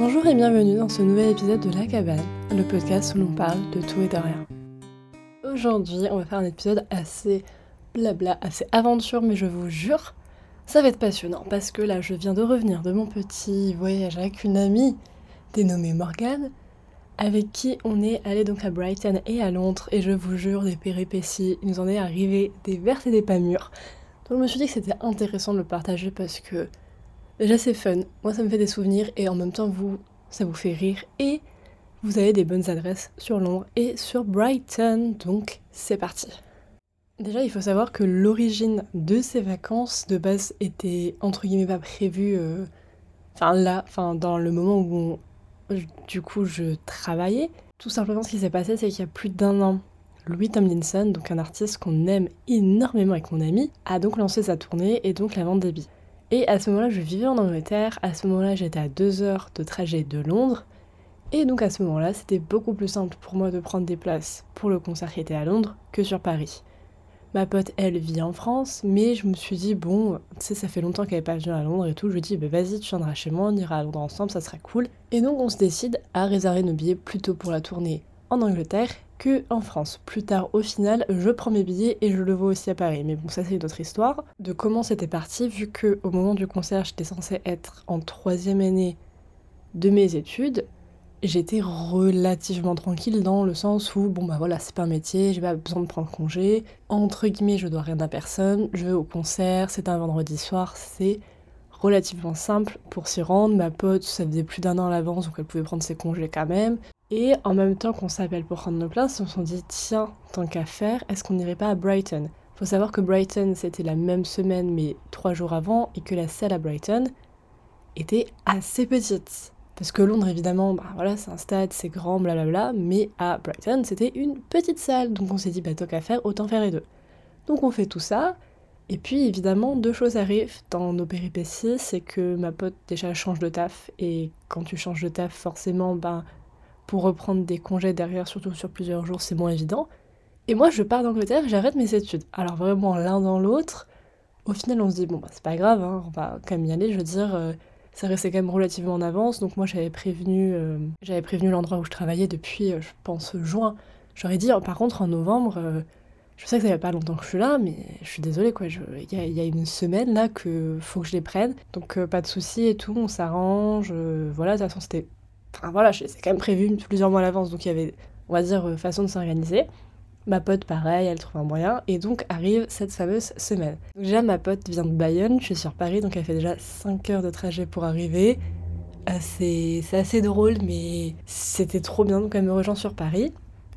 Bonjour et bienvenue dans ce nouvel épisode de La Cabane, le podcast où l'on parle de tout et de rien. Aujourd'hui, on va faire un épisode assez blabla, assez aventure, mais je vous jure, ça va être passionnant parce que là, je viens de revenir de mon petit voyage avec une amie dénommée Morgane, avec qui on est allé donc à Brighton et à Londres, et je vous jure, des péripéties, il nous en est arrivé des vertes et des pas mûres. Donc je me suis dit que c'était intéressant de le partager parce que déjà c'est fun, moi ça me fait des souvenirs et en même temps vous, ça vous fait rire et vous avez des bonnes adresses sur Londres et sur Brighton, donc c'est parti. Déjà, il faut savoir que l'origine de ces vacances de base était entre guillemets pas prévue. euh, Enfin là, enfin dans le moment où du coup je travaillais. Tout simplement, ce qui s'est passé, c'est qu'il y a plus d'un an, Louis Tomlinson, donc un artiste qu'on aime énormément avec mon ami, a donc lancé sa tournée et donc la vente des. Et à ce moment-là, je vivais en Angleterre. À ce moment-là, j'étais à deux heures de trajet de Londres. Et donc à ce moment-là, c'était beaucoup plus simple pour moi de prendre des places pour le concert qui était à Londres que sur Paris. Ma pote, elle, vit en France, mais je me suis dit, bon, tu sais, ça fait longtemps qu'elle n'est pas venue à Londres et tout. Je lui ai dit, bah, vas-y, tu viendras chez moi, on ira à Londres ensemble, ça serait cool. Et donc, on se décide à réserver nos billets plutôt pour la tournée en Angleterre que en France. Plus tard, au final, je prends mes billets et je le vois aussi à Paris. Mais bon, ça, c'est une autre histoire. De comment c'était parti, vu que au moment du concert, j'étais censée être en troisième année de mes études j'étais relativement tranquille dans le sens où, bon bah voilà, c'est pas un métier, j'ai pas besoin de prendre congé. Entre guillemets, je dois rien à personne, je vais au concert, c'est un vendredi soir, c'est relativement simple pour s'y rendre. Ma pote, ça faisait plus d'un an à l'avance, donc elle pouvait prendre ses congés quand même. Et en même temps qu'on s'appelle pour prendre nos places, on s'est dit, tiens, tant qu'à faire, est-ce qu'on n'irait pas à Brighton? Faut savoir que Brighton, c'était la même semaine, mais trois jours avant, et que la salle à Brighton était assez petite. Parce que Londres, évidemment, bah voilà, c'est un stade, c'est grand, blablabla, mais à Brighton, c'était une petite salle. Donc on s'est dit, bah tant qu'à faire, autant faire les deux. Donc on fait tout ça, et puis évidemment, deux choses arrivent dans nos péripéties, c'est que ma pote déjà change de taf, et quand tu changes de taf, forcément, ben, pour reprendre des congés derrière, surtout sur plusieurs jours, c'est moins évident. Et moi, je pars d'Angleterre, j'arrête mes études. Alors vraiment, l'un dans l'autre, au final, on se dit, bon, bah c'est pas grave, hein, on va quand même y aller, je veux dire... euh, ça restait quand même relativement en avance, donc moi j'avais prévenu, euh, prévenu l'endroit où je travaillais depuis, euh, je pense, juin. J'aurais dit, oh, par contre, en novembre, je sais que ça fait pas longtemps que je suis là, mais je suis désolée, quoi. Il y, a- une semaine là que faut que je les prenne, donc pas de souci et tout, on s'arrange. voilà, de toute façon, c'était. Enfin voilà, c'est quand même prévu plusieurs mois à l'avance, donc il y avait, on va dire, euh, façon de s'organiser. Ma pote, pareil, elle trouve un moyen, et donc arrive cette fameuse semaine. Donc déjà, ma pote vient de Bayonne, je suis sur Paris, donc elle fait déjà 5 heures de trajet pour arriver. Euh, c'est c'est assez drôle, mais c'était trop bien, donc elle me rejoint sur Paris.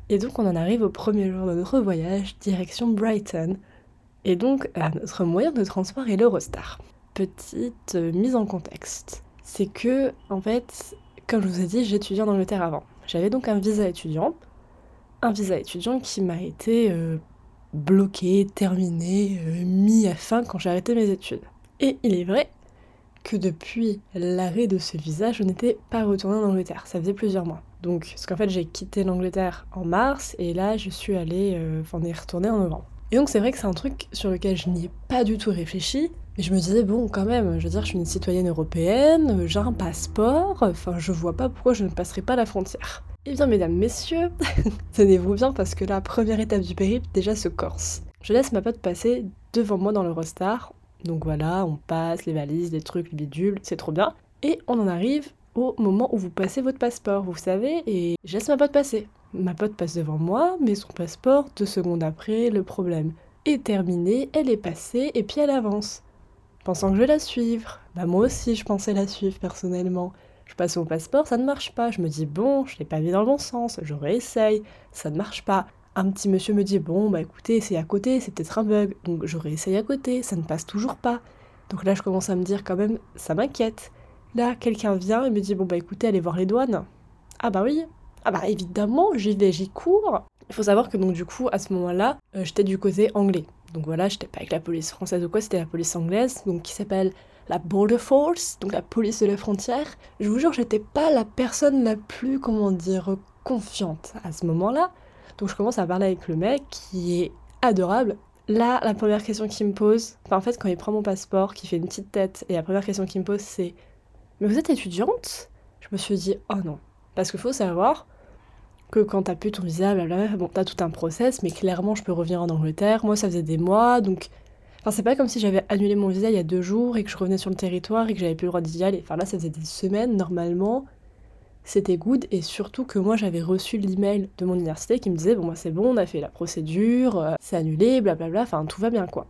Et donc on en arrive au premier jour de notre voyage, direction Brighton. Et donc euh, notre moyen de transport est l'Eurostar. Petite euh, mise en contexte, c'est que, en fait, comme je vous ai dit, j'étudiais en Angleterre avant. J'avais donc un visa étudiant, un visa étudiant qui m'a été euh, bloqué, terminé, euh, mis à fin quand j'ai arrêté mes études. Et il est vrai que depuis l'arrêt de ce visa, je n'étais pas retournée en Angleterre. Ça faisait plusieurs mois. Donc, parce qu'en fait, j'ai quitté l'Angleterre en mars et là, je suis allée, euh, enfin, on est en novembre. Et donc, c'est vrai que c'est un truc sur lequel je n'y ai pas du tout réfléchi. Mais je me disais, bon, quand même, je veux dire, je suis une citoyenne européenne, j'ai un passeport, enfin, je vois pas pourquoi je ne passerai pas la frontière. Eh bien, mesdames, messieurs, tenez-vous bien parce que la première étape du périple déjà se corse. Je laisse ma pote passer devant moi dans l'Eurostar. Donc voilà, on passe les valises, les trucs, les bidules, c'est trop bien. Et on en arrive au moment où vous passez votre passeport, vous savez, et je laisse ma pote passer. Ma pote passe devant moi, mais son passeport, deux secondes après, le problème est terminé, elle est passée, et puis elle avance. Pensant que je vais la suivre. Bah moi aussi, je pensais la suivre personnellement. Je passe mon passeport, ça ne marche pas. Je me dis, bon, je l'ai pas mis dans le bon sens, je réessaye, ça ne marche pas. Un petit monsieur me dit, bon, bah écoutez, c'est à côté, c'est peut-être un bug. Donc je réessaye à côté, ça ne passe toujours pas. Donc là, je commence à me dire, quand même, ça m'inquiète. Là, quelqu'un vient et me dit, bon, bah écoutez, allez voir les douanes. Ah bah oui. Ah bah évidemment, j'y vais, j'y cours. Il faut savoir que donc du coup, à ce moment-là, euh, j'étais du côté anglais. Donc voilà, j'étais pas avec la police française ou quoi, c'était la police anglaise, donc qui s'appelle la Border Force, donc la police de la frontière. Je vous jure, j'étais pas la personne la plus, comment dire, confiante à ce moment-là. Donc je commence à parler avec le mec qui est adorable. Là, la première question qu'il me pose, enfin en fait quand il prend mon passeport, qu'il fait une petite tête, et la première question qu'il me pose c'est Mais vous êtes étudiante? Je me suis dit, oh non. Parce qu'il faut savoir que quand t'as plus ton visa, blablabla, bon, t'as tout un process, mais clairement, je peux revenir en Angleterre. Moi, ça faisait des mois, donc. Enfin, c'est pas comme si j'avais annulé mon visa il y a deux jours et que je revenais sur le territoire et que j'avais plus le droit d'y aller. Enfin, là, ça faisait des semaines, normalement. C'était good, et surtout que moi, j'avais reçu l'email de mon université qui me disait, bon, moi, c'est bon, on a fait la procédure, euh, c'est annulé, blablabla, enfin, tout va bien, quoi.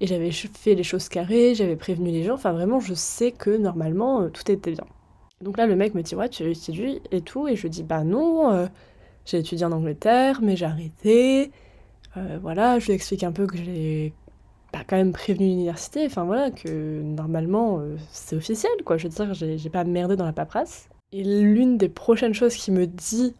Et j'avais fait les choses carrées, j'avais prévenu les gens, enfin, vraiment, je sais que normalement, euh, tout était bien. Donc là, le mec me dit, ouais, tu as et tout. Et je dis, bah non, euh, j'ai étudié en Angleterre, mais j'ai arrêté. Euh, voilà, je lui explique un peu que j'ai bah, quand même prévenu l'université. Enfin voilà, que normalement, euh, c'est officiel, quoi. Je veux dire, j'ai pas merdé dans la paperasse. Et l'une des prochaines choses qu'il me dit,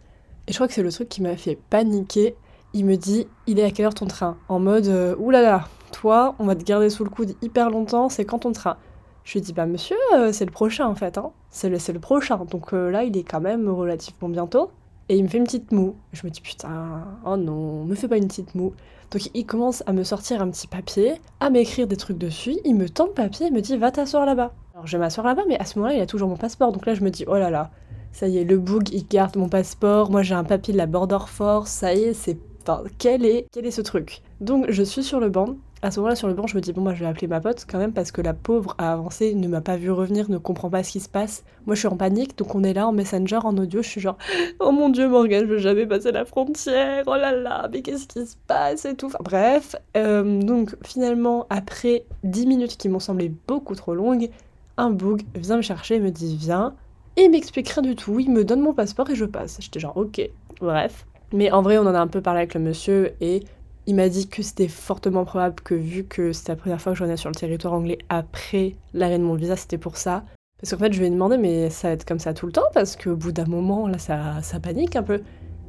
et je crois que c'est le truc qui m'a fait paniquer, il me dit, il est à quelle heure ton train? En mode, oulala, toi, on va te garder sous le coude hyper longtemps, c'est quand ton train? Je lui dis, bah monsieur, euh, c'est le prochain en fait, hein. c'est le, le prochain. Donc euh, là, il est quand même relativement bientôt. Et il me fait une petite moue. Je me dis, putain, oh non, me fais pas une petite moue. Donc il commence à me sortir un petit papier, à m'écrire des trucs dessus. Il me tend le papier et me dit, va t'asseoir là-bas. Alors je vais m'asseoir là-bas, mais à ce moment-là, il a toujours mon passeport. Donc là, je me dis, oh là là, ça y est, le boug, il garde mon passeport. Moi, j'ai un papier de la Border Force. Ça y est, c'est. Enfin, quel est, quel est ce truc? Donc je suis sur le banc à ce moment-là, sur le banc, je me dis, bon, moi, je vais appeler ma pote quand même parce que la pauvre a avancé, ne m'a pas vu revenir, ne comprend pas ce qui se passe. Moi, je suis en panique, donc on est là en messenger, en audio, je suis genre, oh mon dieu, Morgane, je veux jamais passer la frontière, oh là là, mais qu'est-ce qui se passe et tout. Bref, euh, donc finalement, après 10 minutes qui m'ont semblé beaucoup trop longues, un bug vient me chercher me dit, viens, et il m'explique rien du tout, il me donne mon passeport et je passe. J'étais genre, ok, bref. Mais en vrai, on en a un peu parlé avec le monsieur et il m'a dit que c'était fortement probable que vu que c'était la première fois que je venais sur le territoire anglais après l'arrêt de mon visa, c'était pour ça. Parce qu'en fait, je lui ai demandé, mais ça va être comme ça tout le temps Parce qu'au bout d'un moment, là, ça, ça panique un peu.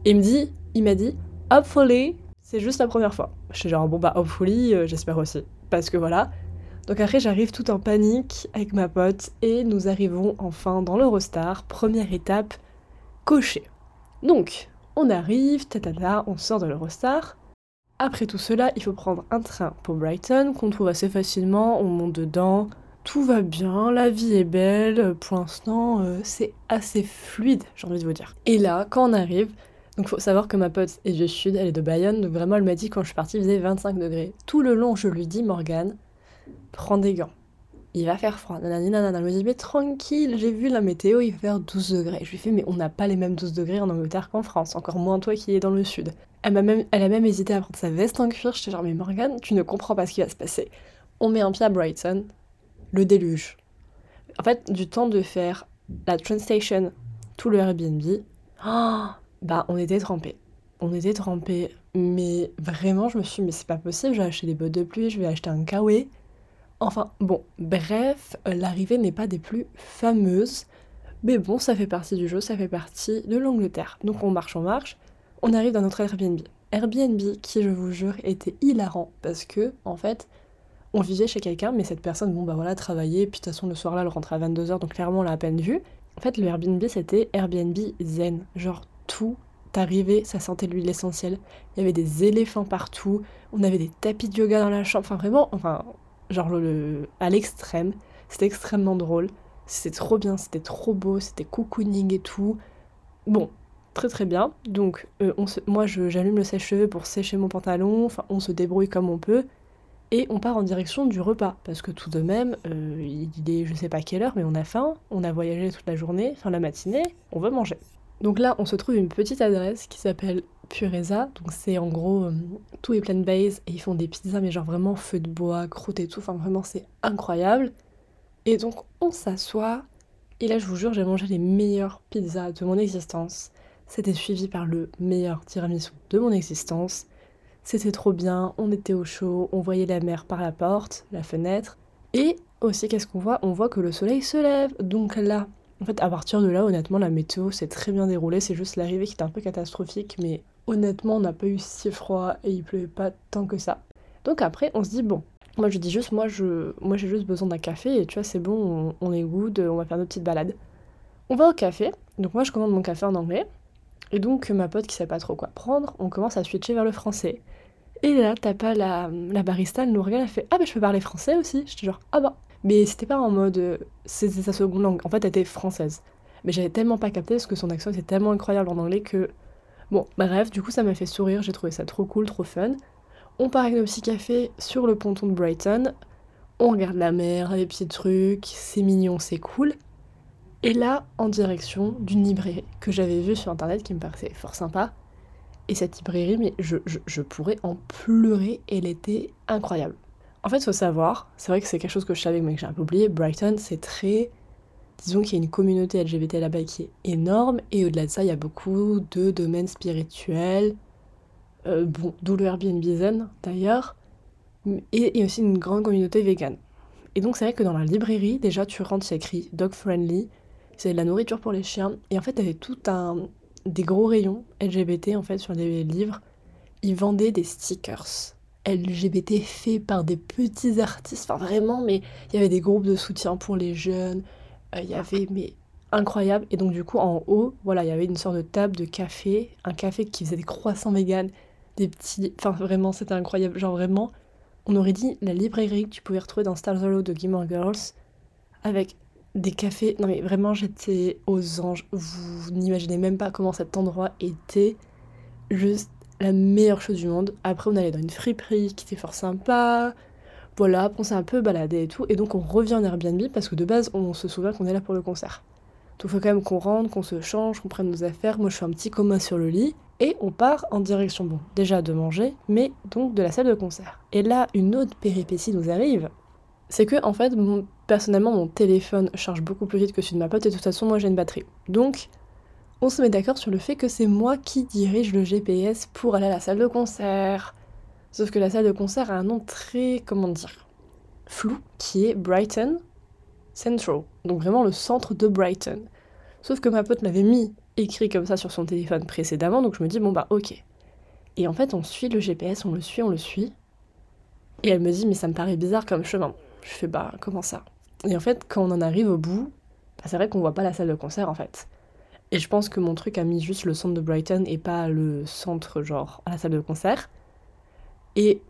Et il me dit, il m'a dit, hopefully, c'est juste la première fois. Je suis genre, bon bah, hopefully, euh, j'espère aussi. Parce que voilà. Donc après, j'arrive tout en panique avec ma pote et nous arrivons enfin dans l'Eurostar. Première étape, cochée. Donc, on arrive, tatata, on sort de l'Eurostar. Après tout cela, il faut prendre un train pour Brighton, qu'on trouve assez facilement, on monte dedans, tout va bien, la vie est belle, pour l'instant euh, c'est assez fluide, j'ai envie de vous dire. Et là, quand on arrive, donc faut savoir que ma pote est du sud, elle est de Bayonne, donc vraiment elle m'a dit quand je suis partie il faisait 25 degrés. Tout le long je lui dis Morgane, prends des gants. Il va faire froid. Nanani nanana. Elle me dit mais tranquille, j'ai vu la météo, il va faire 12 degrés. Je lui fais mais on n'a pas les mêmes 12 degrés en Angleterre qu'en France, encore moins toi qui es dans le sud. Elle, a même, elle a même hésité à prendre sa veste en cuir. J'étais genre, mais Morgane, tu ne comprends pas ce qui va se passer. On met un pied à Brighton, le déluge. En fait, du temps de faire la train station, tout le Airbnb, oh, bah on était trempés. On était trempés. Mais vraiment, je me suis dit, mais c'est pas possible, je vais acheter des bottes de pluie, je vais acheter un kawaii. Enfin, bon, bref, l'arrivée n'est pas des plus fameuses. Mais bon, ça fait partie du jeu, ça fait partie de l'Angleterre. Donc on marche, on marche on arrive dans notre Airbnb. Airbnb qui, je vous jure, était hilarant parce que, en fait, on vivait chez quelqu'un, mais cette personne, bon bah voilà, travaillait, puis de toute façon le soir là, elle rentrait à 22h, donc clairement on l'a à peine vu. En fait, le Airbnb c'était Airbnb zen. Genre tout arrivait, ça sentait l'huile essentielle. Il y avait des éléphants partout, on avait des tapis de yoga dans la chambre, enfin vraiment, enfin, genre le, à l'extrême. C'était extrêmement drôle, c'était trop bien, c'était trop beau, c'était cocooning et tout. Bon, très très bien. Donc euh, moi j'allume le sèche-cheveux pour sécher mon pantalon, enfin on se débrouille comme on peut, et on part en direction du repas, parce que tout de même, euh, il est je sais pas quelle heure, mais on a faim, on a voyagé toute la journée, enfin la matinée, on veut manger. Donc là on se trouve une petite adresse qui s'appelle Pureza, donc c'est en gros euh, tout est plein base, et ils font des pizzas mais genre vraiment feu de bois, croûte et tout, enfin vraiment c'est incroyable. Et donc on s'assoit, et là je vous jure j'ai mangé les meilleures pizzas de mon existence. C'était suivi par le meilleur tiramisu de mon existence. C'était trop bien, on était au chaud, on voyait la mer par la porte, la fenêtre. Et aussi, qu'est-ce qu'on voit? On voit que le soleil se lève. Donc là, en fait, à partir de là, honnêtement, la météo s'est très bien déroulée. C'est juste l'arrivée qui était un peu catastrophique, mais honnêtement, on n'a pas eu si froid et il pleuvait pas tant que ça. Donc après, on se dit, bon, moi je dis juste, moi je, moi j'ai juste besoin d'un café et tu vois, c'est bon, on, est good, on va faire notre petite balade. On va au café. Donc moi je commande mon café en anglais. Et donc, ma pote qui sait pas trop quoi prendre, on commence à switcher vers le français. Et là, t'as pas la, la barista, elle nous regarde, elle fait Ah, bah je peux parler français aussi J'étais genre Ah bah. Mais c'était pas en mode. C'était sa seconde langue. En fait, elle était française. Mais j'avais tellement pas capté parce que son accent était tellement incroyable en anglais que. Bon, bref, du coup, ça m'a fait sourire, j'ai trouvé ça trop cool, trop fun. On part avec nos petits cafés sur le ponton de Brighton. On regarde la mer, les petits trucs, c'est mignon, c'est cool. Et là, en direction d'une librairie que j'avais vue sur internet qui me paraissait fort sympa. Et cette librairie, mais je, je, pourrais en pleurer, elle était incroyable. En fait, faut savoir, c'est vrai que c'est quelque chose que je savais mais que j'ai un peu oublié, Brighton, c'est très... Disons qu'il y a une communauté LGBT là-bas qui est énorme, et au-delà de ça, il y a beaucoup de domaines spirituels, euh, bon, d'où le Airbnb Zen d'ailleurs, et, a aussi une grande communauté vegan. Et donc c'est vrai que dans la librairie, déjà tu rentres, c'est écrit dog friendly, c'est de la nourriture pour les chiens, et en fait t'avais tout un des gros rayons LGBT en fait sur les livres. Ils vendaient des stickers LGBT faits par des petits artistes, enfin vraiment, mais il y avait des groupes de soutien pour les jeunes, il y avait mais incroyable. Et donc du coup en haut, voilà, il y avait une sorte de table de café, un café qui faisait des croissants vegan, des petits, enfin vraiment c'était incroyable, genre vraiment, on aurait dit la librairie que tu pouvais retrouver dans Stars Hollow de Gilmore Girls avec des cafés. Non mais vraiment j'étais aux anges. Vous n'imaginez même pas comment cet endroit était juste la meilleure chose du monde. Après on allait dans une friperie qui était fort sympa. Voilà, on s'est un peu baladé et tout. Et donc on revient en Airbnb parce que de base on se souvient qu'on est là pour le concert. Donc il faut quand même qu'on rentre, qu'on se change, qu'on prenne nos affaires. Moi je fais un petit coma sur le lit. Et on part en direction, bon, déjà de manger, mais donc de la salle de concert. Et là, une autre péripétie nous arrive, c'est que en fait, personnellement, mon téléphone charge beaucoup plus vite que celui de ma pote, et de toute façon, moi j'ai une batterie. Donc, on se met d'accord sur le fait que c'est moi qui dirige le GPS pour aller à la salle de concert. Sauf que la salle de concert a un nom très, comment dire, flou, qui est Brighton Central. Donc vraiment le centre de Brighton. Sauf que ma pote l'avait mis écrit comme ça sur son téléphone précédemment, donc je me dis, bon bah ok. Et en fait, on suit le GPS, on le suit, on le suit. Et elle me dit, mais ça me paraît bizarre comme chemin. Je fais, bah comment ça? Et en fait, quand on en arrive au bout, bah, c'est vrai qu'on voit pas la salle de concert en fait. Et je pense que mon truc a mis juste le centre de Brighton et pas le centre, genre, à la salle de concert. Et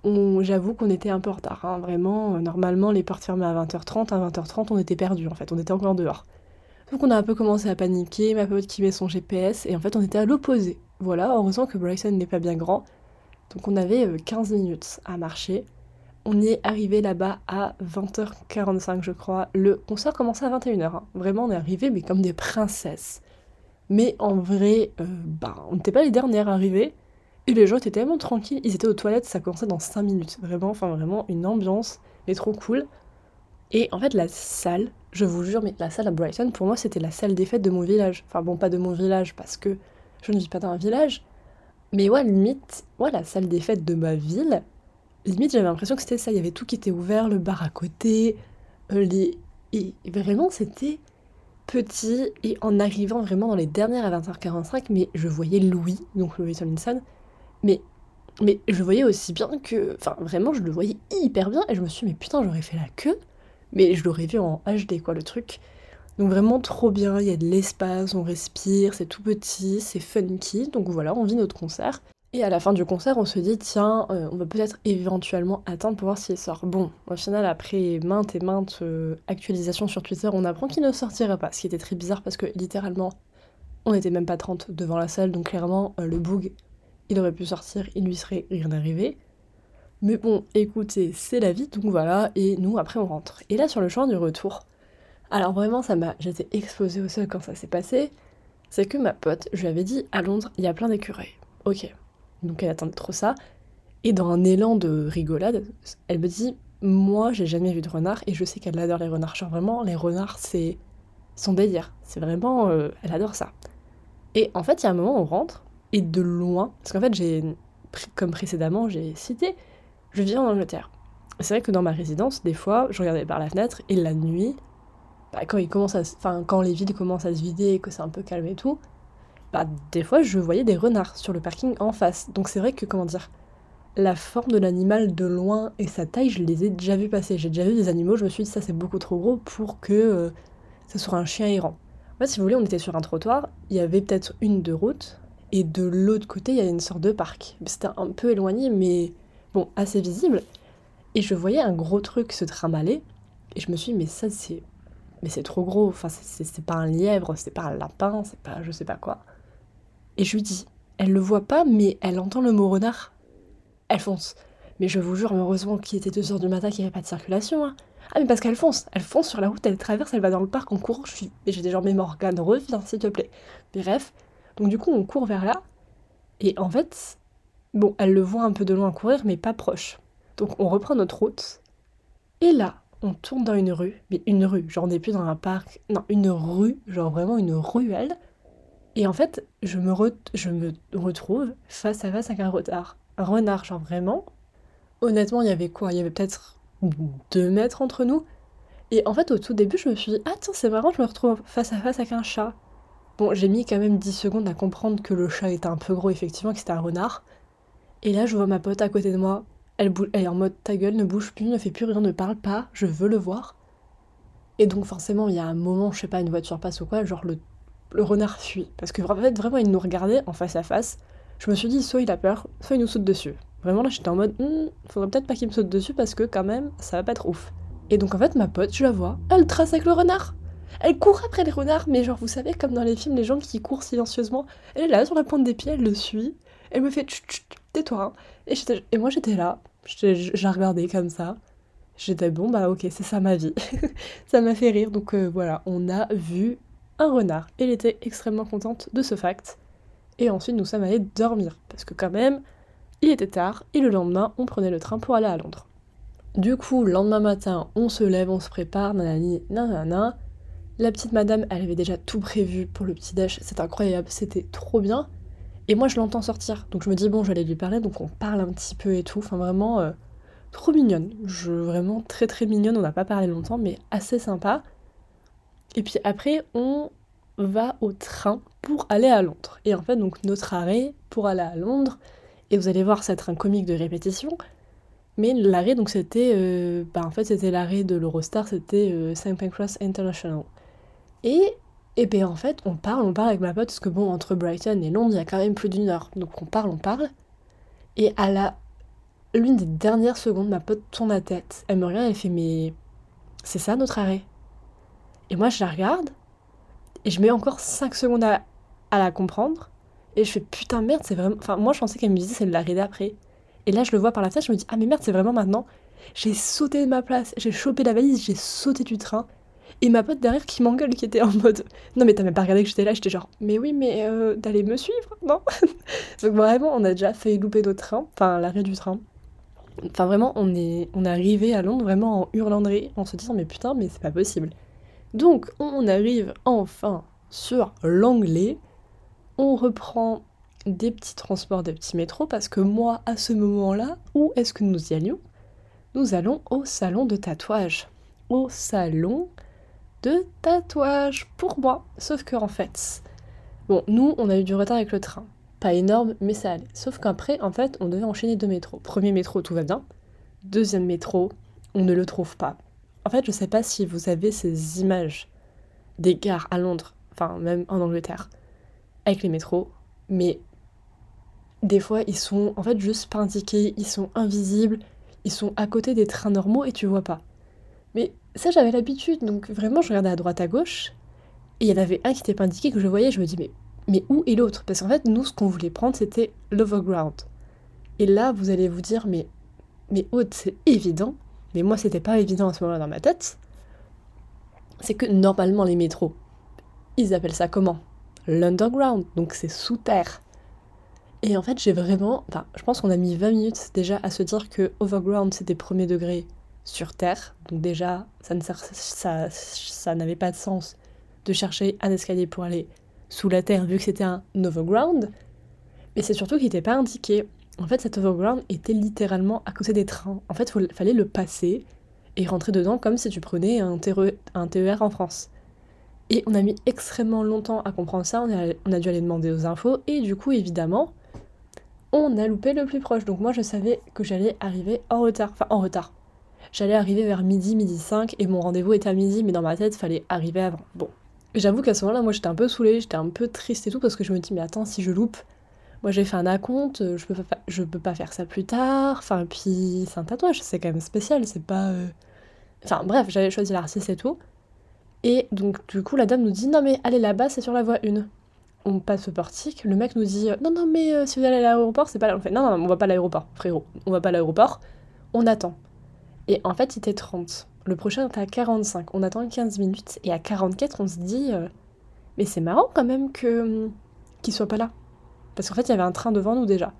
j'avoue qu'on était un peu en retard, hein. vraiment. Normalement, les portes fermaient à 20h30. À 20h30, on était perdu en fait, on était encore dehors. Donc on a un peu commencé à paniquer, ma pote qui met son GPS, et en fait on était à l'opposé. Voilà, heureusement que Bryson n'est pas bien grand. Donc on avait 15 euh, minutes à marcher. On y est arrivé là-bas à 20h45 je crois. Le concert commençait à 21h. Hein. Vraiment on est arrivé mais comme des princesses. Mais en vrai, euh, bah, on n'était pas les dernières arrivées. Et les gens étaient tellement tranquilles. Ils étaient aux toilettes, ça commençait dans 5 minutes. Vraiment, enfin vraiment une ambiance. Mais trop cool. Et en fait la salle, je vous jure, mais la salle à Brighton, pour moi, c'était la salle des fêtes de mon village. Enfin, bon, pas de mon village, parce que je ne vis pas dans un village. Mais ouais, limite, ouais, la salle des fêtes de ma ville, limite, j'avais l'impression que c'était ça. Il y avait tout qui était ouvert, le bar à côté, euh, les... Et vraiment, c'était petit. Et en arrivant vraiment dans les dernières à 20h45, mais je voyais Louis, donc Louis Tomlinson, mais, mais je voyais aussi bien que... Enfin, vraiment, je le voyais hyper bien. Et je me suis dit, mais putain, j'aurais fait la queue mais je l'aurais vu en HD, quoi, le truc. Donc vraiment trop bien, il y a de l'espace, on respire, c'est tout petit, c'est funky. Donc voilà, on vit notre concert. Et à la fin du concert, on se dit, tiens, euh, on va peut-être éventuellement attendre pour voir s'il sort. Bon, au final, après maintes et maintes euh, actualisations sur Twitter, on apprend qu'il ne sortira pas. Ce qui était très bizarre parce que littéralement, on n'était même pas 30 devant la salle, donc clairement, euh, le boog, il aurait pu sortir, il lui serait rien arrivé. Mais bon, écoutez, c'est la vie, donc voilà, et nous, après, on rentre. Et là, sur le chemin du retour, alors vraiment, ça m'a... J'étais explosée au sol quand ça s'est passé, c'est que ma pote, je lui avais dit, à Londres, il y a plein d'écureuils. Ok. Donc elle attendait trop ça. Et dans un élan de rigolade, elle me dit, moi, j'ai jamais vu de renard, et je sais qu'elle adore les renards. Genre vraiment, les renards, c'est son délire. C'est vraiment... Euh, elle adore ça. Et en fait, il y a un moment, on rentre, et de loin, parce qu'en fait. Comme précédemment, j'ai cité, je vis en Angleterre. C'est vrai que dans ma résidence, des fois, je regardais par la fenêtre et la nuit, bah, quand, à, quand les villes commencent à se vider et que c'est un peu calme et tout, bah, des fois, je voyais des renards sur le parking en face. Donc c'est vrai que, comment dire, la forme de l'animal de loin et sa taille, je les ai déjà vus passer. J'ai déjà vu des animaux, je me suis dit, ça c'est beaucoup trop gros pour que euh, ça soit un chien errant. En si vous voulez, on était sur un trottoir, il y avait peut-être une de route, et de l'autre côté, il y avait une sorte de parc. C'était un peu éloigné, mais bon, assez visible. Et je voyais un gros truc se trimballer. Et je me suis dit, mais ça, c'est mais c'est trop gros, enfin c'est pas un lièvre, c'est pas un lapin, c'est pas je sais pas quoi. Et je lui dis, elle le voit pas, mais elle entend le mot renard. Elle fonce. Mais je vous jure, heureusement qu'il était 2h du matin, qu'il n'y avait pas de circulation. Hein. Ah mais parce qu'elle fonce, elle fonce sur la route, elle traverse, elle va dans le parc en courant, je suis... J'ai des gens, mais Morgane, reviens s'il te plaît. Bref, donc du coup on court vers là, et en fait, bon, elle le voit un peu de loin courir, mais pas proche. Donc on reprend notre route, et là, on tourne dans une rue, mais une rue, genre on n'est plus dans un parc, non, une rue, genre vraiment une ruelle. Et en fait, je me, je me retrouve face à face avec un renard. Un renard, genre vraiment. Honnêtement, il y avait quoi? Il y avait peut-être deux mètres entre nous. Et en fait, au tout début, je me suis dit, ah tiens, c'est marrant, je me retrouve face à face avec un chat. Bon, j'ai mis quand même 10 secondes à comprendre que le chat était un peu gros, effectivement, que c'était un renard. Et là, je vois ma pote à côté de moi. Elle, est en mode ta gueule, ne bouge plus, ne fait plus rien, ne parle pas, je veux le voir. Et donc, forcément, il y a un moment, je sais pas, une voiture passe ou quoi, genre le, le renard fuit. Parce que en fait, vraiment, il nous regardait en face à face. Je me suis dit, soit il a peur, soit il nous saute dessus. Vraiment là, j'étais en mode, hmm, faudrait peut-être pas qu'il me saute dessus parce que quand même, ça va pas être ouf. Et donc en fait, ma pote, je la vois, elle trace avec le renard. Elle court après les renards, mais genre, vous savez, comme dans les films, les gens qui courent silencieusement. Elle est là, sur la pointe des pieds, elle le suit. Elle me fait, tais-toi. Hein. Et, et moi, j'étais là, j'ai regardé comme ça. J'étais bon, bah ok, c'est ça ma vie. ça m'a fait rire. Donc euh, voilà, on a vu un renard. Elle était extrêmement contente de ce fact. Et ensuite, nous sommes allés dormir. Parce que quand même, il était tard et le lendemain, on prenait le train pour aller à Londres. Du coup, le lendemain matin, on se lève, on se prépare, nanani, nanana. La petite madame, elle avait déjà tout prévu pour le petit dash, c'est incroyable, c'était trop bien. Et moi, je l'entends sortir, donc je me dis, bon, aller lui parler, donc on parle un petit peu et tout. Enfin, vraiment, euh, trop mignonne. Vraiment très très mignonne, on n'a pas parlé longtemps, mais assez sympa. Et puis après, on va au train pour aller à Londres. Et en fait, donc notre arrêt pour aller à Londres, et vous allez voir, c'est un comique de répétition. Mais l'arrêt, donc c'était. Euh, bah, en fait, c'était l'arrêt de l'Eurostar, c'était euh, St. Pancras International. Et, et ben en fait, on parle, on parle avec ma pote, parce que bon, entre Brighton et Londres, il y a quand même plus d'une heure. Donc on parle, on parle. Et à la. L'une des dernières secondes, ma pote tourne la tête. Elle me regarde, elle fait Mais. C'est ça notre arrêt? Et moi, je la regarde. Et je mets encore 5 secondes à, à la comprendre. Et je fais putain merde, c'est vraiment. Enfin, moi je pensais qu'elle me disait c'est l'arrêt d'après. Et là je le vois par la fenêtre, je me dis ah mais merde, c'est vraiment maintenant. J'ai sauté de ma place, j'ai chopé la valise, j'ai sauté du train. Et ma pote derrière qui m'engueule, qui était en mode Non, mais t'as même pas regardé que j'étais là, j'étais genre Mais oui, mais euh, d'aller me suivre, non? Donc vraiment, on a déjà failli louper notre train, enfin l'arrêt du train. Enfin vraiment, on est, on est arrivé à Londres vraiment en hurlandrée, en se disant Mais putain, mais c'est pas possible. Donc on arrive enfin sur l'anglais on reprend des petits transports, des petits métros, parce que moi, à ce moment-là, où est-ce que nous y allions? Nous allons au salon de tatouage. Au salon de tatouage pour moi. Sauf que en fait, bon, nous, on a eu du retard avec le train. Pas énorme, mais ça allait. Sauf qu'après, en fait, on devait enchaîner deux métros. Premier métro, tout va bien. Deuxième métro, on ne le trouve pas. En fait, je sais pas si vous avez ces images des gares à Londres, enfin même en Angleterre avec les métros, mais des fois ils sont en fait juste pas indiqués, ils sont invisibles, ils sont à côté des trains normaux et tu vois pas. Mais ça j'avais l'habitude, donc vraiment je regardais à droite à gauche, et il y en avait un qui n'était pas indiqué que je voyais, je me dis mais, mais où est l'autre? Parce qu'en fait nous ce qu'on voulait prendre c'était l'overground. Et là vous allez vous dire mais, mais Aude c'est évident, mais moi c'était pas évident à ce moment-là dans ma tête, c'est que normalement les métros, ils appellent ça comment? L'underground, donc c'est sous terre. Et en fait, j'ai vraiment. Enfin, je pense qu'on a mis 20 minutes déjà à se dire que overground c'était premier degré sur terre. Donc, déjà, ça, ne ça, ça n'avait pas de sens de chercher un escalier pour aller sous la terre vu que c'était un overground. Mais c'est surtout qu'il n'était pas indiqué. En fait, cet overground était littéralement à côté des trains. En fait, il fallait le passer et rentrer dedans comme si tu prenais un, un TER en France. Et on a mis extrêmement longtemps à comprendre ça, on a, dû aller demander aux infos, et du coup, évidemment, on a loupé le plus proche. Donc moi, je savais que j'allais arriver en retard. Enfin, en retard. J'allais arriver vers midi, midi 5, et mon rendez-vous était à midi, mais dans ma tête, fallait arriver avant. Bon. J'avoue qu'à ce moment-là, moi, j'étais un peu saoulée, j'étais un peu triste et tout, parce que je me dis, mais attends, si je loupe, moi j'ai fait un acompte, je peux pas, je peux pas faire ça plus tard. Enfin, puis c'est un tatouage, c'est quand même spécial, c'est pas. Euh, enfin, bref, j'avais choisi l'artiste et tout. Et donc, du coup, la dame nous dit Non, mais allez là-bas, c'est sur la voie 1. On passe au portique, le mec nous dit Non, non, mais euh, si vous allez à l'aéroport, c'est pas là. On fait Non, non, on va pas à l'aéroport, frérot. On va pas à l'aéroport. On attend. Et en fait, il était 30. Le prochain était à 45. On attend 15 minutes. Et à 44, on se dit euh, Mais c'est marrant quand même que hum, qu'il soit pas là. Parce qu'en fait, il y avait un train devant nous déjà.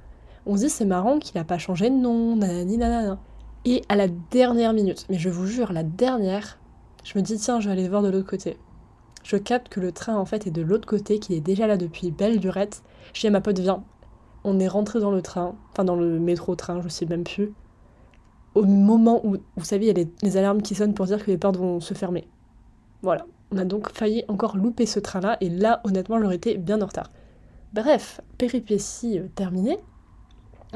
On se dit C'est marrant qu'il a pas changé de nom, nanani, nanana. Et à la dernière minute, mais je vous jure, la dernière, je me dis tiens, je vais aller voir de l'autre côté. Je capte que le train en fait est de l'autre côté, qu'il est déjà là depuis belle durette. Je dis à ma pote viens. On est rentré dans le train, enfin dans le métro-train, je sais même plus. Au moment où, vous savez, il y a les, alarmes qui sonnent pour dire que les portes vont se fermer. Voilà. On a donc failli encore louper ce train-là, et là, honnêtement, j'aurais été bien en retard. Bref, péripétie euh, terminée.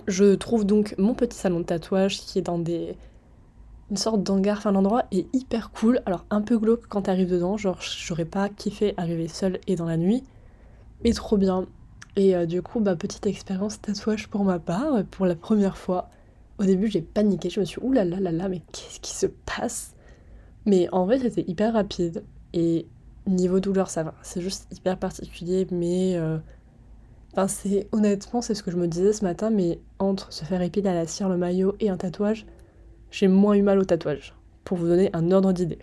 Je trouve donc mon petit salon de tatouage qui est dans des une sorte d'hangar, enfin l'endroit est hyper cool, alors un peu glauque quand t'arrives dedans, genre j'aurais pas kiffé arriver seule et dans la nuit, mais trop bien. Et euh, du coup, bah petite expérience tatouage pour ma part, pour la première fois. Au début j'ai paniqué, je me suis dit oulala là là là, mais qu'est-ce qui se passe? Mais en vrai c'était hyper rapide, et niveau douleur ça va, c'est juste hyper particulier, mais... Euh, Enfin, honnêtement, c'est ce que je me disais ce matin, mais entre se faire épiler à la cire, le maillot et un tatouage, j'ai moins eu mal au tatouage, pour vous donner un ordre d'idée.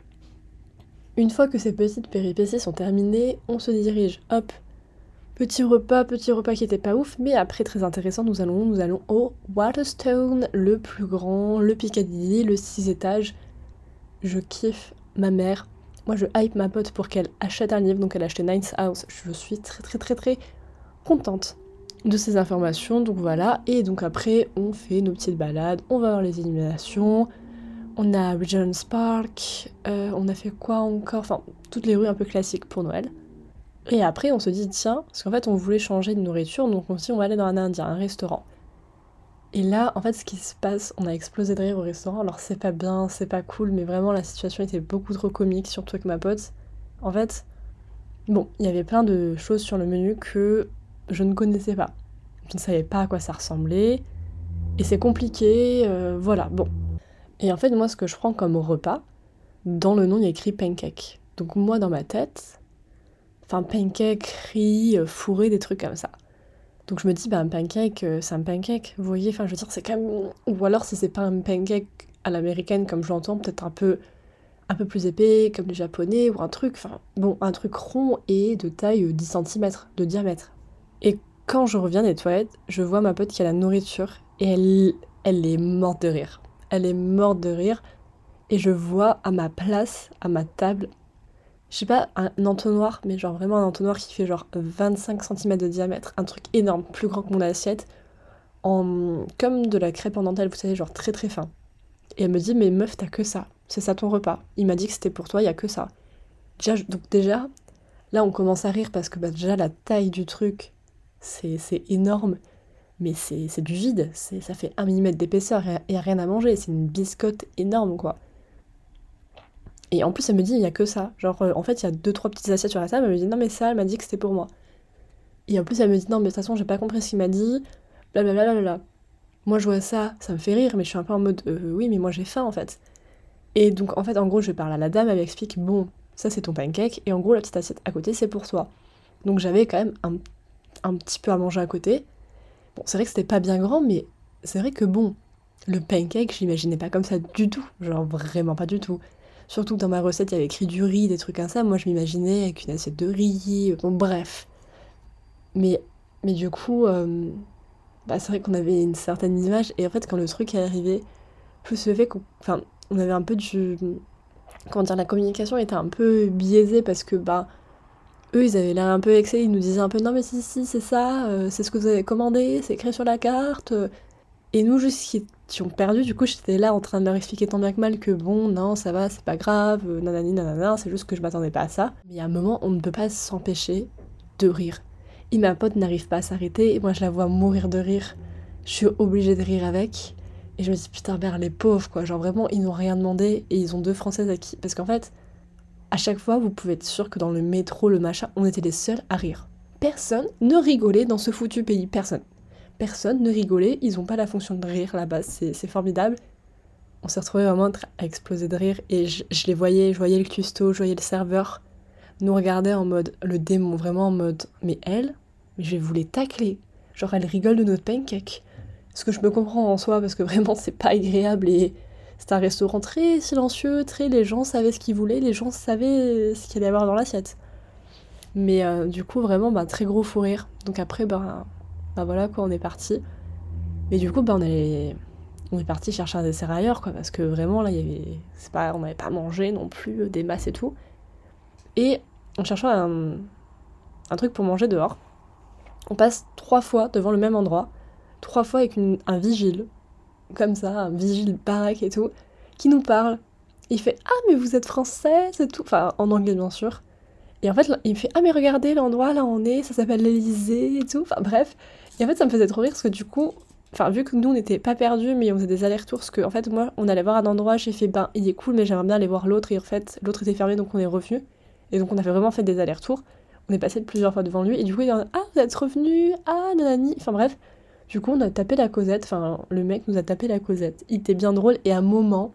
Une fois que ces petites péripéties sont terminées, on se dirige, hop, petit repas, petit repas qui était pas ouf, mais après très intéressant, nous allons, nous allons au Waterstone, le plus grand, le Piccadilly, le 6 étages. Je kiffe ma mère. Moi, je hype ma pote pour qu'elle achète un livre, donc elle a acheté Ninth House. Je suis très très très très contente de ces informations. Donc voilà, et donc après on fait nos petites balades, on va voir les illuminations, on a Regent's Park, euh, on a fait quoi encore? Enfin, toutes les rues un peu classiques pour Noël. Et après on se dit tiens, parce qu'en fait on voulait changer de nourriture, donc on se dit on va aller dans un indien, un restaurant. Et là, en fait, ce qui se passe, on a explosé de rire au restaurant. Alors, c'est pas bien, c'est pas cool, mais vraiment, la situation était beaucoup trop comique, surtout avec ma pote. En fait, bon, il y avait plein de choses sur le menu que je ne connaissais pas. Je ne savais pas à quoi ça ressemblait. Et c'est compliqué, euh, voilà, bon. Et en fait, moi, ce que je prends comme repas, dans le nom, il y a écrit pancake. Donc moi, dans ma tête, enfin, pancake, riz, euh, fourré, des trucs comme ça. Donc je me dis, bah, un pancake, euh, c'est un pancake, vous voyez, enfin, je veux dire, c'est quand même... Ou alors, si c'est pas un pancake à l'américaine, comme je l'entends, peut-être un peu un peu plus épais, comme les japonais, ou un truc, enfin, bon, un truc rond et de taille 10 cm de diamètre. Et quand je reviens des toilettes, je vois ma pote qui a la nourriture et elle, elle est morte de rire. Elle est morte de rire et je vois à ma place, à ma table, je sais pas, un entonnoir, mais genre vraiment un entonnoir qui fait genre 25 cm de diamètre, un truc énorme, plus grand que mon assiette, en comme de la crêpe en dentelle, vous savez, genre très très fin. Et elle me dit, mais meuf, t'as que ça, c'est ça ton repas. Il m'a dit que c'était pour toi, il y a que ça. Donc déjà, là on commence à rire parce que bah, déjà la taille du truc, c'est énorme, mais c'est du vide, ça fait un millimètre d'épaisseur et, rien à manger, c'est une biscotte énorme quoi. Et en plus, elle me dit, il n'y a que ça. Genre, euh, en fait, il y a deux, trois petites assiettes sur la table. Elle me dit, non, mais ça, elle m'a dit que c'était pour moi. Et en plus, elle me dit, non, mais de toute façon, j'ai pas compris ce qu'il m'a dit. Blablabla. Moi, je vois ça, ça me fait rire, mais je suis un peu en mode, euh, oui, mais moi, j'ai faim, en fait. Et donc, en fait, en gros, je parle à la dame, elle m'explique, bon, ça, c'est ton pancake. Et en gros, la petite assiette à côté, c'est pour toi. Donc, j'avais quand même un un petit peu à manger à côté. Bon, c'est vrai que c'était pas bien grand, mais c'est vrai que bon, le pancake, je l'imaginais pas comme ça du tout. Genre vraiment pas du tout. Surtout que dans ma recette, il y avait écrit du riz, des trucs comme ça. Moi, je m'imaginais avec une assiette de riz. Bon, bref. Mais, mais du coup, euh, bah, c'est vrai qu'on avait une certaine image. Et en fait, quand le truc est arrivé, plus le fait qu'on on avait un peu du. Comment dire, la communication était un peu biaisée parce que, bah, eux, ils avaient l'air un peu vexés, ils nous disaient un peu non mais si si c'est ça, euh, c'est ce que vous avez commandé, c'est écrit sur la carte. Et nous juste étions perdus, du coup j'étais là en train de leur expliquer tant bien que mal que bon non ça va, c'est pas grave, euh, nanani nanana, c'est juste que je m'attendais pas à ça. Mais a un moment on ne peut pas s'empêcher de rire. Et ma pote n'arrive pas à s'arrêter, et moi je la vois mourir de rire. Je suis obligée de rire avec. Et je me dis putain merde les pauvres quoi, genre vraiment ils n'ont rien demandé et ils ont deux françaises à qui. Parce qu'en fait à chaque fois, vous pouvez être sûr que dans le métro, le machin, on était les seuls à rire. Personne ne rigolait dans ce foutu pays. Personne. Personne ne rigolait. Ils n'ont pas la fonction de rire là-bas. C'est formidable. on s'est retrouvés vraiment à exploser de rire et je, les voyais, je voyais le custo, je voyais le serveur nous regarder en mode le démon, vraiment en mode mais elle, je vais vous les tacler. Genre elle rigole de notre pancake. Ce que je me comprends en soi parce que vraiment c'est pas agréable et c'est un restaurant très silencieux, très les gens savaient ce qu'ils voulaient, les gens savaient ce qu'il allait y avoir dans l'assiette. Mais euh, du coup vraiment bah, très gros fou rire. Donc après bah, bah voilà quoi on est parti. Mais du coup bah on est on est parti chercher un dessert ailleurs quoi parce que vraiment là y avait c'est pas on n'avait pas mangé non plus euh, des masses et tout. Et en cherchant un, un truc pour manger dehors, on passe trois fois devant le même endroit, trois fois avec un vigile, comme ça, un vigile baraque et tout, qui nous parle. Il fait Ah, mais vous êtes française et tout, enfin en anglais bien sûr. Et en fait, il me fait Ah, mais regardez l'endroit là on est, ça s'appelle l'Elysée et tout, enfin bref. Et en fait, ça me faisait trop rire parce que du coup, enfin vu que nous on pas perdus mais on faisait des allers-retours parce que en fait moi on allait voir un endroit j'ai fait ben il est cool mais j'aimerais bien aller voir l'autre et en fait l'autre était fermé donc on est revenu. Et donc on avait vraiment fait des allers-retours. On est passé plusieurs fois devant lui et du coup il dit ah vous êtes revenu ah nanani. Enfin bref. Du coup on a tapé la causette enfin le mec nous a tapé la causette. Il était bien drôle et à un moment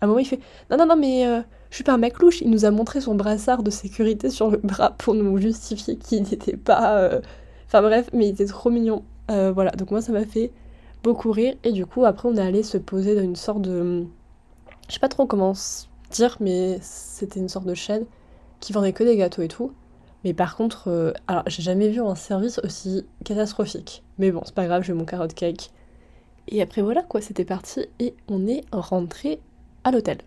à un moment il fait non non non mais euh, je suis pas un mec louche. Il nous a montré son brassard de sécurité sur le bras pour nous justifier qu'il n'était pas euh, enfin bref mais il était trop mignon euh, voilà donc moi ça m'a fait beaucoup rire et du coup après on est allé se poser dans une sorte de je sais pas trop comment dire mais c'était une sorte de chaîne qui vendait que des gâteaux et tout mais par contre, euh, alors j'ai jamais vu un service aussi catastrophique. Mais bon, c'est pas grave, j'ai mon carotte cake. Et après voilà quoi, c'était parti et on est rentré à l'hôtel.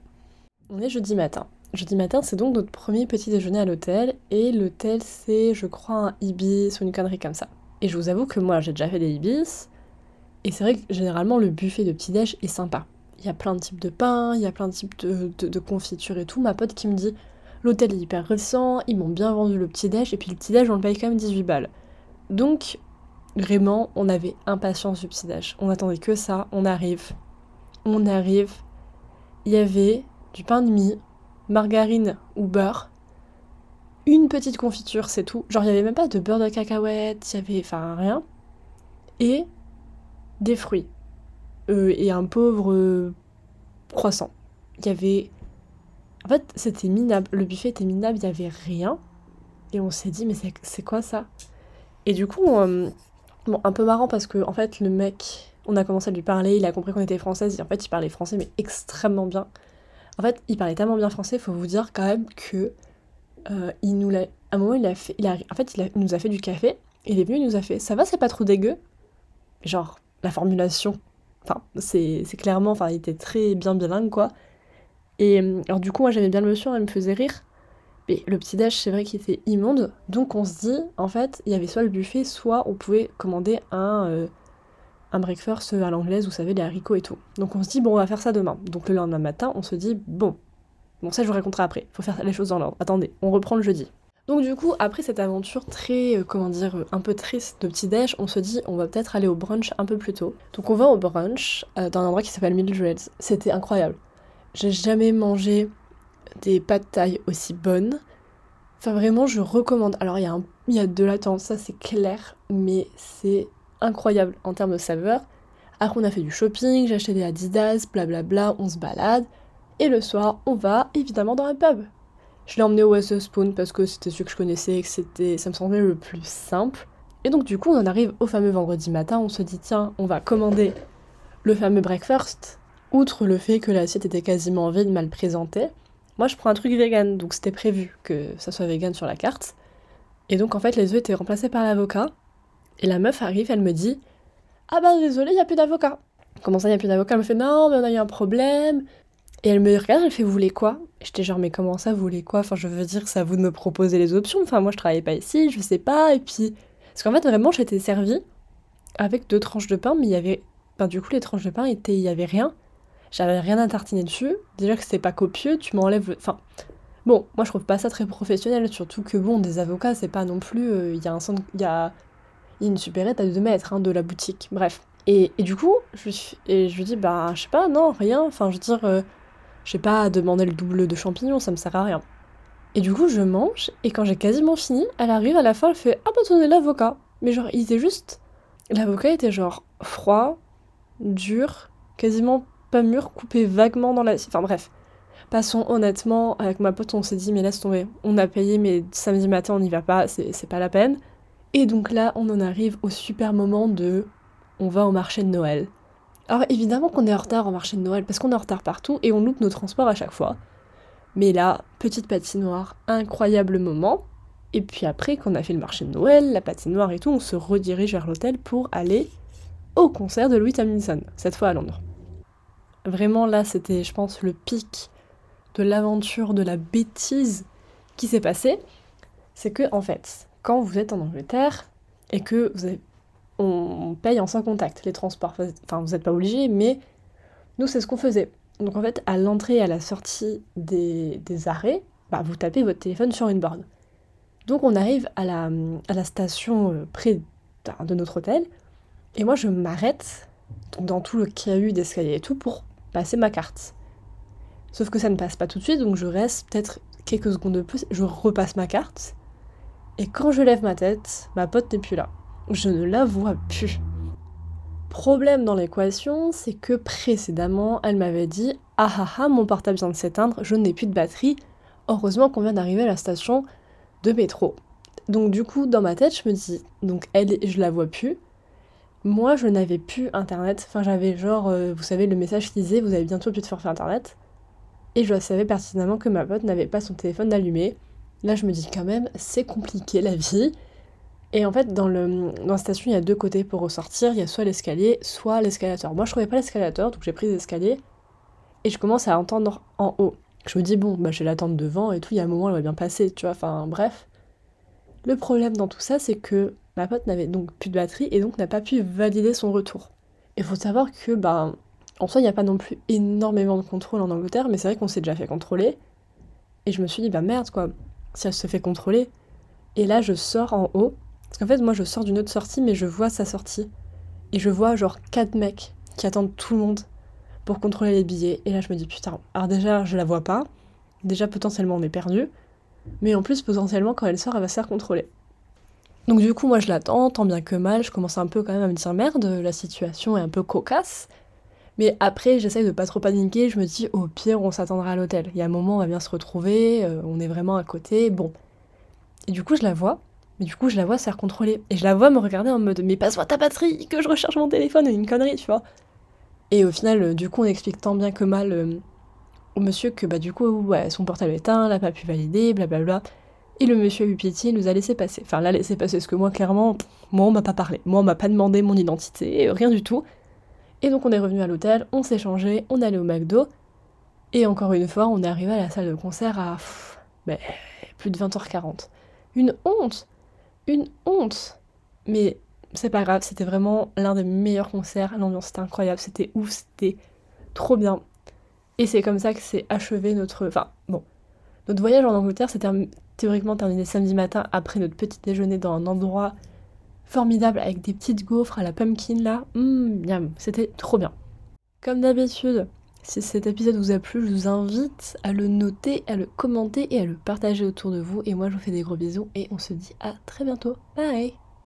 On est jeudi matin. Jeudi matin, c'est donc notre premier petit déjeuner à l'hôtel et l'hôtel c'est, je crois, un ibis ou une connerie comme ça. Et je vous avoue que moi j'ai déjà fait des ibis et c'est vrai que généralement le buffet de petit-déj est sympa. Il y a plein de types de pain, il y a plein de types de, de, confitures et tout. Ma pote qui me dit L'hôtel est hyper récent, ils m'ont bien vendu le petit-déj, et puis le petit-déj, on le paye quand même 18 balles. Donc, vraiment, on avait impatience du petit-déj. On attendait que ça, on arrive. On arrive. Il y avait du pain de mie, margarine ou beurre, une petite confiture, c'est tout. Genre, il n'y avait même pas de beurre de cacahuète, il y avait. Enfin, rien. Et des fruits. Euh, et un pauvre euh, croissant. Il y avait en fait, c'était minable. Le buffet était minable, il n'y avait rien. Et on s'est dit, mais c'est quoi ça? Et du coup, euh, bon, un peu marrant parce que, en fait, le mec, on a commencé à lui parler, il a compris qu'on était française, et en fait, il parlait français, mais extrêmement bien. En fait, il parlait tellement bien français, il faut vous dire quand même que. Euh, il nous l'a. À un moment, il a fait. Il a, en fait, il, nous a fait du café, il est venu, il nous a fait Ça va, c'est pas trop dégueu? Genre, la formulation. Enfin, c'est clairement. Enfin, il était très bien bilingue, quoi. Et euh, alors du coup, moi j'aimais bien le monsieur, elle me faisait rire. Mais le petit déj, c'est vrai qu'il était immonde. Donc on se dit, en fait, il y avait soit le buffet, soit on pouvait commander un, euh, un breakfast à l'anglaise, vous savez, les haricots et tout. Donc on se dit, bon, on va faire ça demain. Donc le lendemain matin, on se dit, bon, bon ça je vous raconterai après. Faut faire les choses dans l'ordre. Attendez, on reprend le jeudi. Donc du coup, après cette aventure très, euh, comment dire, un peu triste de petit déj, on se dit on va peut-être aller au brunch un peu plus tôt. Donc on va au brunch dans un endroit qui s'appelle Mildred's. C'était incroyable. J'ai jamais mangé des pâtes taille aussi bonnes. Enfin, vraiment, je recommande. Alors, il y, y a de l'attente, ça c'est clair, mais c'est incroyable en termes de saveur. Après, on a fait du shopping, j'ai acheté des Adidas, blablabla, on se balade. Et le soir, on va évidemment dans un pub. Je l'ai emmené au West Spoon parce que c'était celui que je connaissais et que c'était, ça me semblait le plus simple. Et donc, du coup, on en arrive au fameux vendredi matin, on se dit, tiens, on va commander le fameux breakfast outre le fait que l'assiette était quasiment vide, mal présentée, moi je prends un truc vegan, donc c'était prévu que ça soit vegan sur la carte. Et donc en fait les œufs étaient remplacés par l'avocat. Et la meuf arrive, elle me dit Ah bah désolé, il n'y a plus d'avocat. Comment ça, il n'y a plus d'avocat? Elle me fait Non, mais on a eu un problème. Et elle me regarde, elle fait Vous voulez quoi J'étais genre Mais comment ça, vous voulez quoi? Enfin, je veux dire, c'est à vous de me proposer les options. Enfin, moi je travaillais pas ici, je sais pas. Et puis. Parce qu'en fait, vraiment, j'étais servie avec deux tranches de pain, mais il y avait. Ben, du coup, les tranches de pain, étaient... il y avait rien. J'avais rien à tartiner dessus. Déjà que c'est pas copieux, tu m'enlèves. Enfin, bon, moi je trouve pas ça très professionnel, surtout que bon, des avocats, c'est pas non plus. Euh, il y a un centre. Il y a, une supérette à 2 mètres hein, de la boutique. Bref. Et, du coup, je, et je lui dis, bah, je sais pas, non, rien. Enfin, je veux dire, euh, je sais pas demander le double de champignons, ça me sert à rien. Et du coup, je mange, et quand j'ai quasiment fini, elle arrive à la fin, elle fait Ah bah, tenez l'avocat. Mais genre, il était juste. L'avocat était genre froid, dur, quasiment pas mûr, coupé vaguement dans la... Enfin bref. Passons honnêtement, avec ma pote, on s'est dit, mais laisse tomber. On a payé, mais samedi matin, on n'y va pas, c'est pas la peine. Et donc là, on en arrive au super moment de on va au marché de Noël. Alors évidemment qu'on est en retard au marché de Noël parce qu'on est en retard partout et on loupe nos transports à chaque fois. Mais là, petite patinoire, incroyable moment. Et puis après, qu'on a fait le marché de Noël, la patinoire et tout, on se redirige vers l'hôtel pour aller au concert de Louis Tomlinson, cette fois à Londres. Vraiment là, c'était, je pense, le pic de l'aventure, de la bêtise qui s'est passée. C'est que, en fait, quand vous êtes en Angleterre et que vous on paye en sans contact les transports. Enfin, vous n'êtes pas obligé, mais nous, c'est ce qu'on faisait. Donc, en fait, à l'entrée et à la sortie des, arrêts, bah, vous tapez votre téléphone sur une borne. Donc, on arrive à la, à la station euh, près de notre hôtel, et moi, je m'arrête dans tout le caillou d'escalier et tout pour passer ma carte. Sauf que ça ne passe pas tout de suite, donc je reste peut-être quelques secondes de plus, je repasse ma carte, et quand je lève ma tête, ma pote n'est plus là. Je ne la vois plus. Problème dans l'équation, c'est que précédemment, elle m'avait dit Ah ah ah, mon portable vient de s'éteindre, je n'ai plus de batterie. Heureusement qu'on vient d'arriver à la station de métro. Donc, du coup, dans ma tête, je me dis Donc, elle, je la vois plus. Moi, je n'avais plus internet. Enfin, j'avais genre, euh, vous savez, le message qui disait Vous avez bientôt plus de forfait internet. Et je savais pertinemment que ma pote n'avait pas son téléphone allumé. Là, je me dis quand même, c'est compliqué la vie. Et en fait, dans, le, dans la station, il y a deux côtés pour ressortir. Il y a soit l'escalier, soit l'escalator. Moi, je trouvais pas l'escalator, donc j'ai pris l'escalier. Et je commence à entendre en haut. Je me dis, bon, bah, je vais l'attendre devant et tout. Il y a un moment, elle va bien passer, tu vois. Enfin, bref. Le problème dans tout ça, c'est que ma pote n'avait donc plus de batterie et donc n'a pas pu valider son retour. Il faut savoir que, bah, en soi, il n'y a pas non plus énormément de contrôle en Angleterre, mais c'est vrai qu'on s'est déjà fait contrôler. Et je me suis dit, bah merde, quoi si elle se fait contrôler. Et là, je sors en haut. Parce qu'en fait, moi, je sors d'une autre sortie, mais je vois sa sortie. Et je vois genre quatre mecs qui attendent tout le monde pour contrôler les billets. Et là, je me dis, putain, alors déjà, je la vois pas. Déjà, potentiellement, on est perdu. Mais en plus, potentiellement, quand elle sort, elle va se faire contrôler. Donc du coup, moi, je l'attends, tant bien que mal. Je commence un peu quand même à me dire, merde, la situation est un peu cocasse. Mais après, j'essaye de pas trop paniquer, je me dis au pire, on s'attendra à l'hôtel. Il y a un moment, on va bien se retrouver, euh, on est vraiment à côté, bon. Et du coup, je la vois, mais du coup, je la vois se faire contrôler. Et je la vois me regarder en mode Mais passe-moi ta batterie, que je recharge mon téléphone, une connerie, tu vois. Et au final, euh, du coup, on explique tant bien que mal euh, au monsieur que bah, du coup, ouais, son portable est éteint, n'a pas pu valider, blablabla. Et le monsieur a eu pitié, nous a laissé passer. Enfin, l'a laissé passer, parce que moi, clairement, moi, on m'a pas parlé. Moi, on m'a pas demandé mon identité, rien du tout. Et donc on est revenu à l'hôtel, on s'est changé, on allé au McDo. Et encore une fois, on est arrivé à la salle de concert à ben, plus de 20h40. Une honte Une honte Mais c'est pas grave, c'était vraiment l'un des meilleurs concerts. L'ambiance était incroyable, c'était ouf, c'était trop bien. Et c'est comme ça que s'est achevé notre. Enfin, bon. Notre voyage en Angleterre s'est théoriquement terminé samedi matin après notre petit déjeuner dans un endroit formidable avec des petites gaufres à la pumpkin là. Mmh, c'était trop bien. Comme d'habitude, si cet épisode vous a plu, je vous invite à le noter, à le commenter et à le partager autour de vous. Et moi, je vous fais des gros bisous et on se dit à très bientôt. Bye